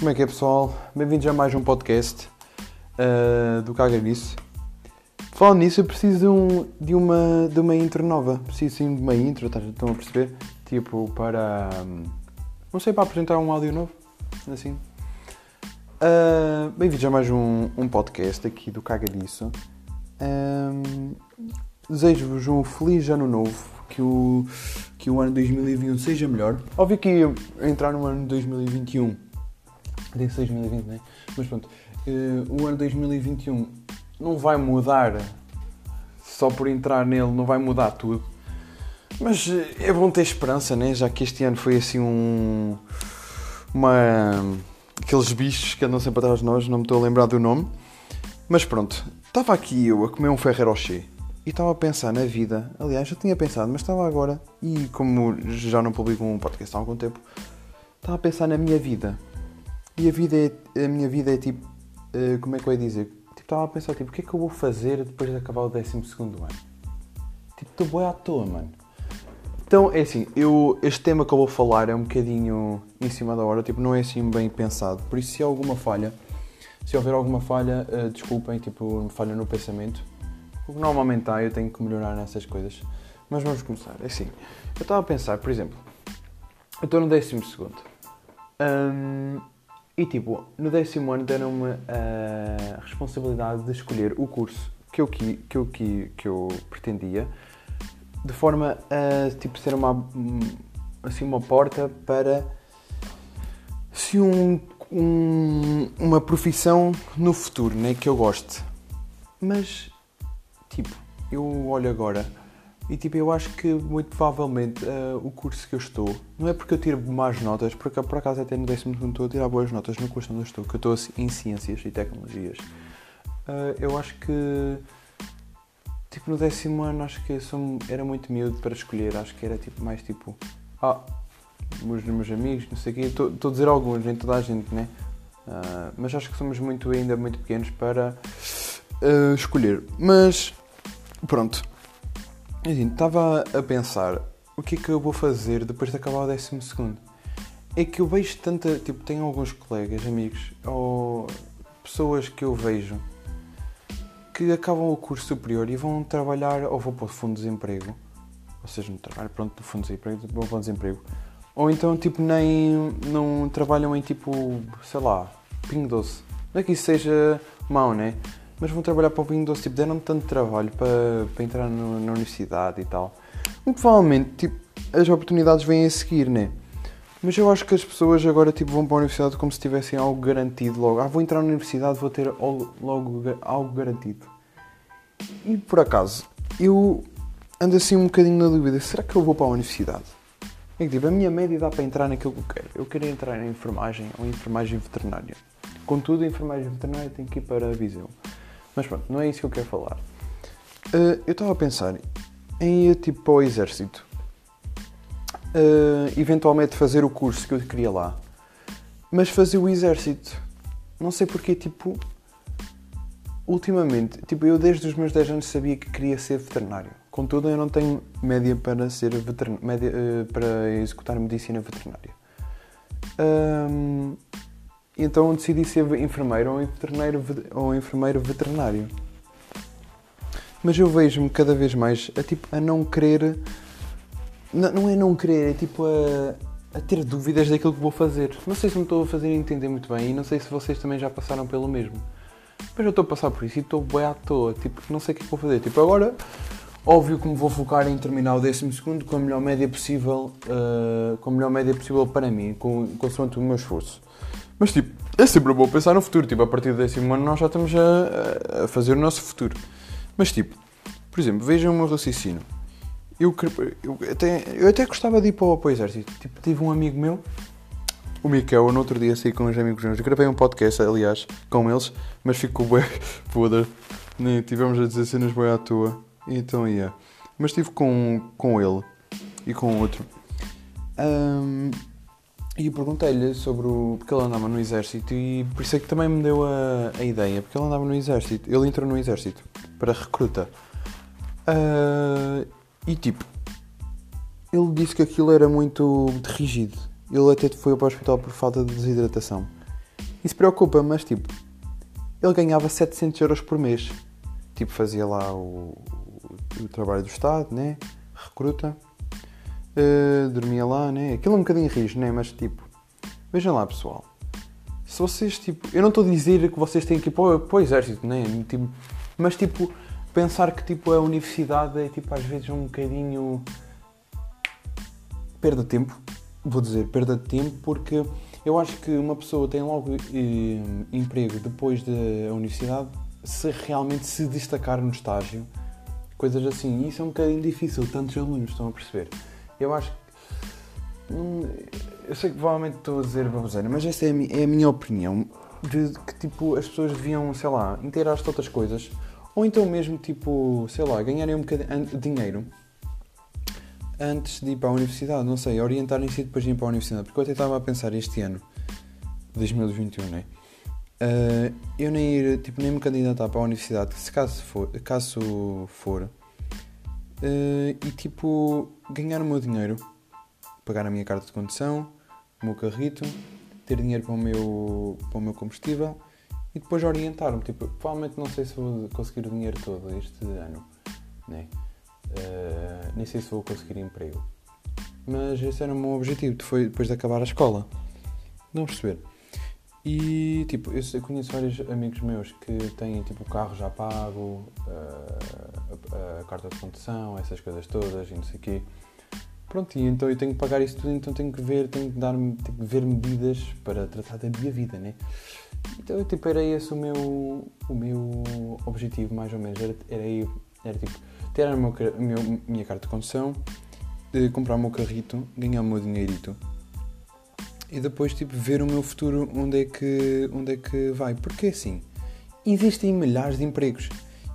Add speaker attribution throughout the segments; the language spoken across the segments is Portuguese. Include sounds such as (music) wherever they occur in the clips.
Speaker 1: Como é que é pessoal? Bem-vindos a mais um podcast uh, do Caga Nisso. Falando nisso, eu preciso de, um, uma, de uma intro nova. Preciso sim de uma intro, estão a perceber? Tipo, para. hum, Não sei, para apresentar um áudio novo. Assim. Uh, Bem-vindos a mais um, um podcast aqui do Caga Nisso. Um, Desejo-vos um feliz ano novo. Que o, que o ano 2021 seja melhor. Óbvio que entrar no ano 2021. Disse 2020, não é? Mas pronto. eh, o ano 2021 não vai mudar só por entrar nele, não vai mudar tudo. Mas eh, é bom ter esperança, né? Já que este ano foi assim um. Uma. Aqueles bichos que andam sempre atrás de nós, não me estou a lembrar do nome. Mas pronto, estava aqui eu a comer um Ferrero Rocher e estava a pensar na vida. Aliás, já tinha pensado, mas estava agora, e como já não publico um podcast há algum tempo, estava a pensar na minha vida. E a vida é, a minha vida é tipo, eh, como é que eu ia dizer? Tipo, estava a pensar, tipo, o que é que eu vou fazer depois de acabar o 12 ano? Tipo, estou bem à toa, mano. Então, é assim, eu, este tema que eu vou falar é um bocadinho em cima da hora, tipo, não é assim bem pensado. Por isso, se há alguma falha, se houver alguma falha, eh, desculpem, tipo, falha no pensamento. Porque normalmente há, eu tenho que melhorar nessas coisas. Mas vamos começar. É assim, eu estava a pensar, por exemplo, eu estou no décimo segundo. Hum, e tipo, no décimo ano deram-me a responsabilidade de escolher o curso que eu, qui- que eu, qui- que eu pretendia, de forma a tipo, ser uma, assim, uma porta para se um, um- uma profissão no futuro né, que eu goste. Mas, tipo, eu olho agora e tipo, eu acho que muito provavelmente eh, o curso que eu estou, não é porque eu tiro más notas, porque por acaso até no décimo segundo estou a tirar boas notas no curso onde eu estou, que eu estou assim, em ciências e tecnologias. Eh, eu acho que tipo no décimo ano acho que sou- era muito miúdo para escolher, acho que era tipo mais tipo ah, os meus amigos, não sei o quê, estou a dizer alguns, nem toda a gente, né? Ah, mas acho que somos muito ainda muito pequenos para escolher. Mas pronto. Assim, estava a pensar o que é que eu vou fazer depois de acabar o décimo segundo. É que eu vejo tanta, tipo, tenho alguns colegas, amigos, ou pessoas que eu vejo que acabam o curso superior e vão trabalhar ou vão para o fundo de desemprego, ou seja, no trabalho, pronto, no fundo de desemprego, vão para o desemprego, ou então, tipo, nem, não trabalham em, tipo, sei lá, pingo doce. Não é que isso seja mau, né? Mas vão trabalhar para o doce, tipo, deram tanto trabalho para, para entrar no- na universidade e tal. Muito provavelmente, tipo, as oportunidades vêm a seguir, né? Mas eu acho que as pessoas agora tipo, vão para a universidade como se tivessem algo garantido logo. Ah, vou entrar na universidade, vou ter logo algo garantido. E por acaso, eu ando assim um bocadinho na dúvida: será que eu vou para a universidade? É que tipo, a minha média dá para entrar naquilo que eu quero. Eu quero entrar em enfermagem ou em enfermagem veterinária. Contudo, a enfermagem veterinária tem que ir para Viseu. Mas pronto, não é isso que eu quero falar. Ah, eu estava a pensar em ir tipo para o exército. Uh, eventualmente fazer o curso que eu queria lá, mas fazer o exército. Não sei porque, tipo, ultimamente, tipo, eu desde os meus 10 anos sabia que queria ser veterinário. Contudo, eu não tenho média para ser vetern... média, uh, para executar medicina veterinária. Um, então decidi ser enfermeiro ou enfermeiro, ou enfermeiro veterinário. Mas eu vejo-me cada vez mais a, tipo, a não querer não, não é não querer, é tipo a, a ter dúvidas daquilo que vou fazer. Não sei se me estou a fazer entender muito bem e não sei se vocês também já passaram pelo mesmo. Mas eu estou a passar por isso e estou bem à toa, tipo, não sei o que é que vou fazer. Tipo, agora, óbvio que me vou focar em terminar o 12 segundo com a melhor média possível, uh, com a melhor média possível para mim, com, consoante o meu esforço. Mas tipo, é sempre bom pensar no futuro, tipo, a partir do décimo ano nós já estamos a, a fazer o nosso futuro. Mas tipo, por exemplo, vejam o meu raciocínio. Eu, eu, até, eu até gostava de ir para o, para o exército. Tipo, tive um amigo meu, o Miquel, no outro dia saí com uns amigos meus. Eu gravei um podcast, aliás, com eles, mas ficou bem foda. (laughs) Nem tivemos a dizer cenas bem à toa. Então, ia. Mas estive com, com ele e com outro. Ahm, e perguntei-lhe sobre o. porque ele andava no exército e por isso é que também me deu a, a ideia. Porque ele andava no exército. Ele entrou no exército para recruta. Ah, e tipo, ele disse que aquilo era muito rígido. Ele até foi para o hospital por falta de desidratação. Isso preocupa, mas tipo, ele ganhava 700 euros por mês. Tipo, fazia lá o, o trabalho do Estado, né? Recruta. Uh, dormia lá, né? Aquilo é um bocadinho rijo, né? Mas tipo, vejam lá, pessoal. Se vocês, tipo, eu não estou a dizer que vocês têm que ir para, o exército, né? Tipo, mas tipo, pensar que tipo a universidade é tipo às vezes um bocadinho perda de tempo, vou dizer perda de tempo, porque eu acho que uma pessoa tem logo eh, emprego depois da universidade se realmente se destacar no estágio, coisas assim. E isso é um bocadinho difícil, tantos alunos estão a perceber. Eu acho que. Hum, eu sei que provavelmente estou a dizer baboseira, mas essa é a, minha, é a minha opinião. De que tipo as pessoas deviam, sei lá, inteirar-se de outras coisas. Ou então mesmo, tipo, sei lá, ganharem um bocadinho de dinheiro antes de ir para a universidade, não sei, orientarem-se depois de ir para a universidade. Porque eu até estava a pensar este ano, 2021, né? Uh, eu nem ir, tipo, nem me candidatar para a universidade, se caso for, caso for uh, e tipo, ganhar o meu dinheiro, pagar a minha carta de condução, o meu carrito, ter dinheiro para o meu, para o meu combustível e depois orientar-me. Tipo, provavelmente não sei se vou conseguir o dinheiro todo este ano, né? Uh, nem sei se vou conseguir emprego. Mas esse era o meu objetivo, foi depois de acabar a escola. Não perceber. E tipo, eu conheço vários amigos meus que têm tipo o carro já pago, a, carta de condução, essas coisas todas e não sei o quê. Pronto, e então eu tenho que pagar isso tudo, então tenho que ver, tenho que dar tenho que ver medidas para tratar da minha vida, né? Então tipo, era esse o meu, o meu objetivo mais ou menos, era, era, era tipo ter a minha carta de condução, comprar o meu carrito, ganhar o meu dinheirito e depois tipo ver o meu futuro onde é que onde é que vai porque assim existem milhares de empregos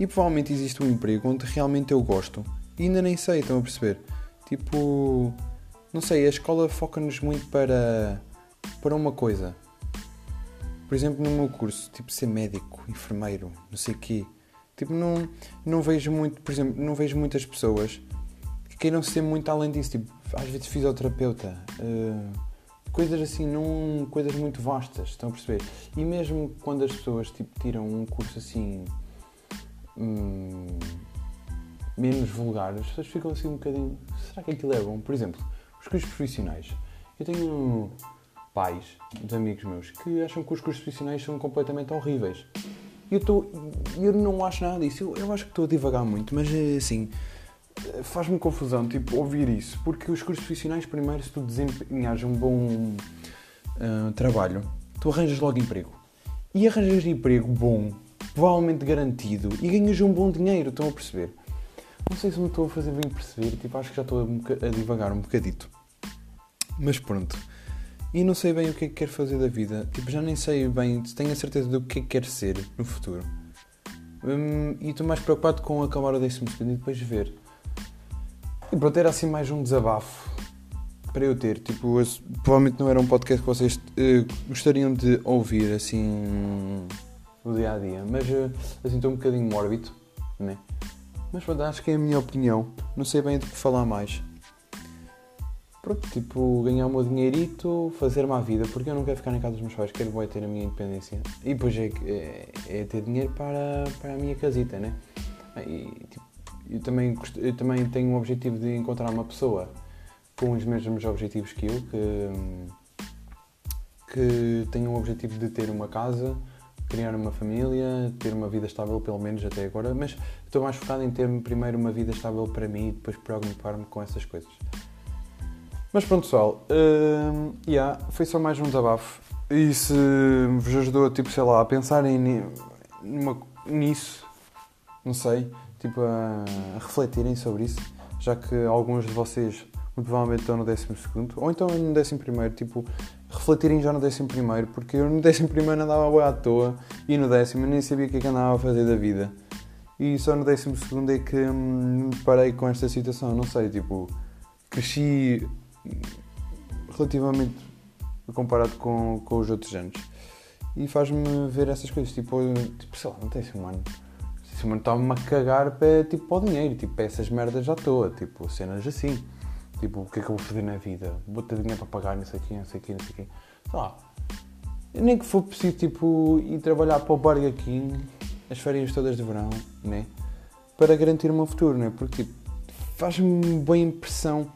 Speaker 1: e provavelmente existe um emprego onde realmente eu gosto e ainda nem sei estão a perceber tipo não sei a escola foca-nos muito para para uma coisa por exemplo no meu curso tipo ser médico enfermeiro não sei quê Tipo, não, não vejo muito, por exemplo, não vejo muitas pessoas que queiram ser muito além disso. Tipo, às vezes fisioterapeuta, uh, coisas assim, não, coisas muito vastas, estão a perceber? E mesmo quando as pessoas tipo, tiram um curso assim hum, menos vulgar, as pessoas ficam assim um bocadinho. Será que aquilo é bom? Por exemplo, os cursos profissionais. Eu tenho pais de amigos meus que acham que os cursos profissionais são completamente horríveis eu, eu não acho nada disso. Eu, eu acho que estou a divagar muito, mas é assim. Faz-me confusão, tipo, ouvir isso. Porque os cursos profissionais, primeiro, se tu desempenhares um bom uh, trabalho, tu arranjas logo emprego. E arranjas emprego bom, provavelmente garantido, e ganhas um bom dinheiro, estão a perceber? Não sei se me estou a fazer bem perceber, tipo, acho que já estou a, a divagar um bocadito. Mas pronto e não sei bem o que é que quero fazer da vida. Tipo, já nem sei bem, tenho a certeza do que é que quero ser no futuro. Hum, e estou mais preocupado com acabar o décimo segundo e depois ver. E pronto, era assim mais um desabafo para eu ter. Tipo, esse, provavelmente não era um podcast que vocês uh, gostariam de ouvir assim no dia a dia, mas uh, assim estou um bocadinho mórbido, né? Mas pronto, acho que é a minha opinião. Não sei bem do que falar mais pronto, tipo, ganhar o meu dinheirito, fazer-me a vida, porque eu não quero ficar em casa dos meus pais, quero bem ter a minha independência. E depois é, é, é, ter dinheiro para, para a minha casita, né? E, tipo, eu, também, eu também tenho o objetivo de encontrar uma pessoa com os mesmos objetivos que eu, que, que tem o objetivo de ter uma casa, criar uma família, ter uma vida estável, pelo menos até agora, mas estou mais focado em ter primeiro uma vida estável para mim e depois preocupar-me com essas coisas. Mas pronto, pessoal, uh, yeah, foi só mais um desabafo. E se vos ajudou, tipo, sei lá, a pensarem numa, nisso, não sei, tipo, a, a, refletirem sobre isso, já que alguns de vocês provavelmente estão no décimo segundo, ou então no décimo primeiro, tipo, refletirem já no décimo primeiro, porque eu no (laughs) décimo primeiro andava boa à toa, e no décimo nem sabia o que é que andava a fazer da vida. E só no décimo segundo é que hum, me parei com esta situação, não sei, tipo, cresci relativamente comparado com, com os outros anos. E faz-me ver essas coisas, tipo, tipo sei lá, assim um ano. Esse ano estava-me a cagar para, tipo, para o dinheiro, tipo, para essas merdas à toa, tipo, cenas assim. Tipo, o que é que eu vou fazer na vida? Vou ter dinheiro para pagar, não sei o quê, não sei o quê, não sei o quê. Sei lá. Nem que for preciso, tipo, ir trabalhar para o Burger King as férias todas de verão, né? Para garantir o meu futuro, né? Porque, tipo, faz-me boa impressão.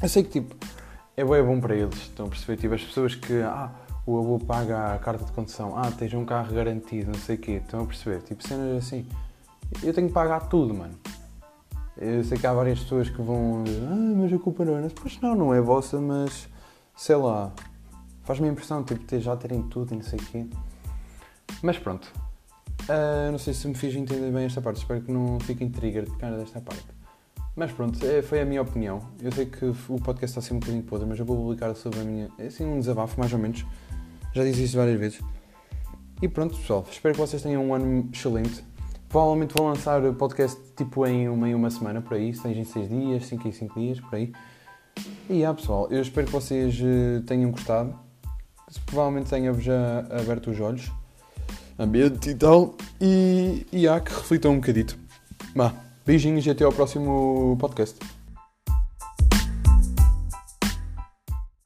Speaker 1: Eu sei que, tipo, é bom, é bom para eles, estão a perceber? Tipo, as pessoas que, ah, o avô paga a carta de condução, ah, tens um carro garantido, não sei o quê, estão a perceber? Tipo, cenas assim. Eu tenho que pagar tudo, mano. Eu sei que há várias pessoas que vão dizer, ah, mas a culpa não é nossa. Pois não, não é vossa, mas sei lá. Faz-me a impressão, tipo, ter, já terem tudo e não sei o quê. Mas pronto. Uh, não sei se me fiz entender bem esta parte. Espero que não fiquem trigger de cara desta parte. Mas pronto, é, foi a minha opinião. Eu sei que o podcast está a ser um bocadinho podre, mas eu vou publicar sobre a minha. É assim, um desabafo, mais ou menos. Já disse isso várias vezes. E pronto, pessoal. Espero que vocês tenham um ano excelente. Provavelmente vou lançar o podcast tipo em uma, em uma semana, por aí. 6 em 6 dias, 5 em 5 dias, por aí. E ah, pessoal, eu espero que vocês eh, tenham gostado. Provavelmente tenha-vos já aberto os olhos. Ambiente e tal. E, e há que reflitam um bocadito. Bah, beijinhos e até ao próximo podcast.